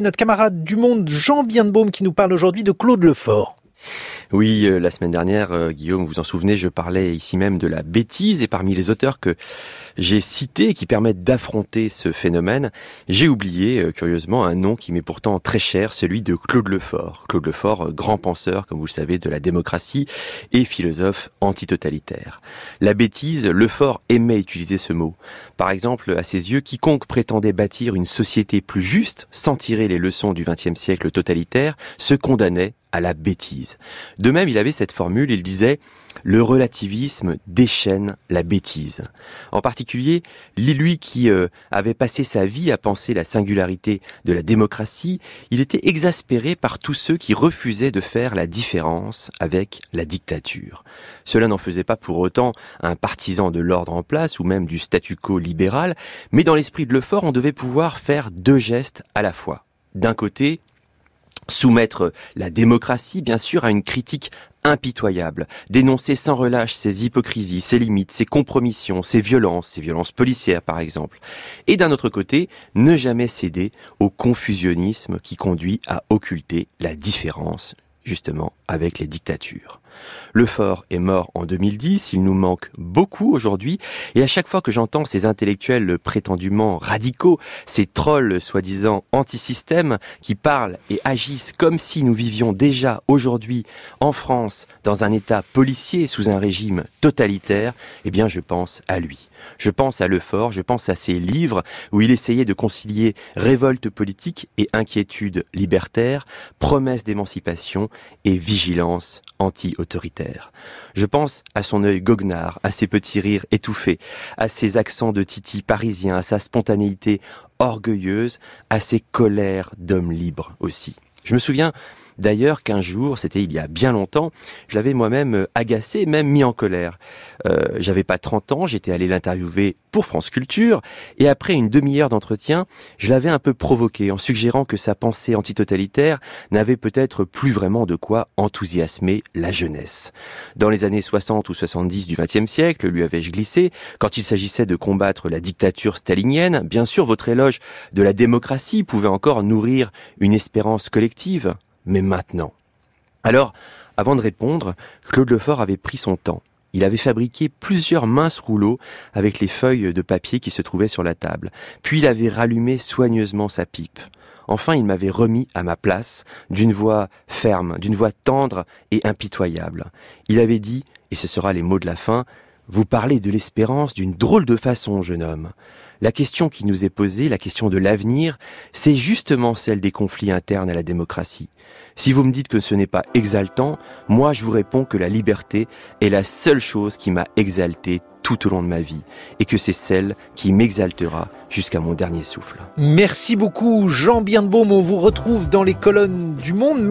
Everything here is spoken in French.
Notre camarade du Monde, Jean Bienbaume, qui nous parle aujourd'hui de Claude Lefort. Oui, euh, la semaine dernière, euh, Guillaume, vous en souvenez, je parlais ici même de la bêtise et parmi les auteurs que j'ai cités qui permettent d'affronter ce phénomène, j'ai oublié, euh, curieusement, un nom qui m'est pourtant très cher, celui de Claude Lefort. Claude Lefort, grand penseur, comme vous le savez, de la démocratie et philosophe antitotalitaire. La bêtise, Lefort aimait utiliser ce mot. Par exemple, à ses yeux, quiconque prétendait bâtir une société plus juste, sans tirer les leçons du XXe siècle totalitaire, se condamnait à la bêtise. De même, il avait cette formule, il disait le relativisme déchaîne la bêtise. En particulier, lui qui euh, avait passé sa vie à penser la singularité de la démocratie, il était exaspéré par tous ceux qui refusaient de faire la différence avec la dictature. Cela n'en faisait pas pour autant un partisan de l'ordre en place ou même du statu quo libéral, mais dans l'esprit de Lefort, on devait pouvoir faire deux gestes à la fois. D'un côté, soumettre la démocratie, bien sûr, à une critique impitoyable, dénoncer sans relâche ses hypocrisies, ses limites, ses compromissions, ses violences, ses violences policières par exemple. Et d'un autre côté, ne jamais céder au confusionnisme qui conduit à occulter la différence, justement, avec les dictatures. Le fort est mort en 2010, il nous manque beaucoup aujourd'hui, et à chaque fois que j'entends ces intellectuels prétendument radicaux, ces trolls soi-disant anti-système, qui parlent et agissent comme si nous vivions déjà aujourd'hui en France dans un état policier sous un régime totalitaire, eh bien je pense à lui. Je pense à Lefort, je pense à ses livres où il essayait de concilier révolte politique et inquiétude libertaire, promesse d'émancipation et vigilance anti-autoritaire. Je pense à son œil goguenard, à ses petits rires étouffés, à ses accents de titi parisien, à sa spontanéité orgueilleuse, à ses colères d'homme libre aussi. Je me souviens D'ailleurs qu'un jour, c'était il y a bien longtemps, je l'avais moi-même euh, agacé, même mis en colère. Euh, J'avais pas 30 ans, j'étais allé l'interviewer pour France Culture, et après une demi-heure d'entretien, je l'avais un peu provoqué en suggérant que sa pensée antitotalitaire n'avait peut-être plus vraiment de quoi enthousiasmer la jeunesse. Dans les années 60 ou 70 du XXe siècle, lui avais-je glissé, quand il s'agissait de combattre la dictature stalinienne, bien sûr votre éloge de la démocratie pouvait encore nourrir une espérance collective mais maintenant. Alors, avant de répondre, Claude Lefort avait pris son temps. Il avait fabriqué plusieurs minces rouleaux avec les feuilles de papier qui se trouvaient sur la table. Puis il avait rallumé soigneusement sa pipe. Enfin, il m'avait remis à ma place, d'une voix ferme, d'une voix tendre et impitoyable. Il avait dit, et ce sera les mots de la fin, Vous parlez de l'espérance d'une drôle de façon, jeune homme. La question qui nous est posée, la question de l'avenir, c'est justement celle des conflits internes à la démocratie. Si vous me dites que ce n'est pas exaltant, moi je vous réponds que la liberté est la seule chose qui m'a exalté tout au long de ma vie et que c'est celle qui m'exaltera jusqu'à mon dernier souffle. Merci beaucoup Jean Bienbaume, on vous retrouve dans les colonnes du Monde.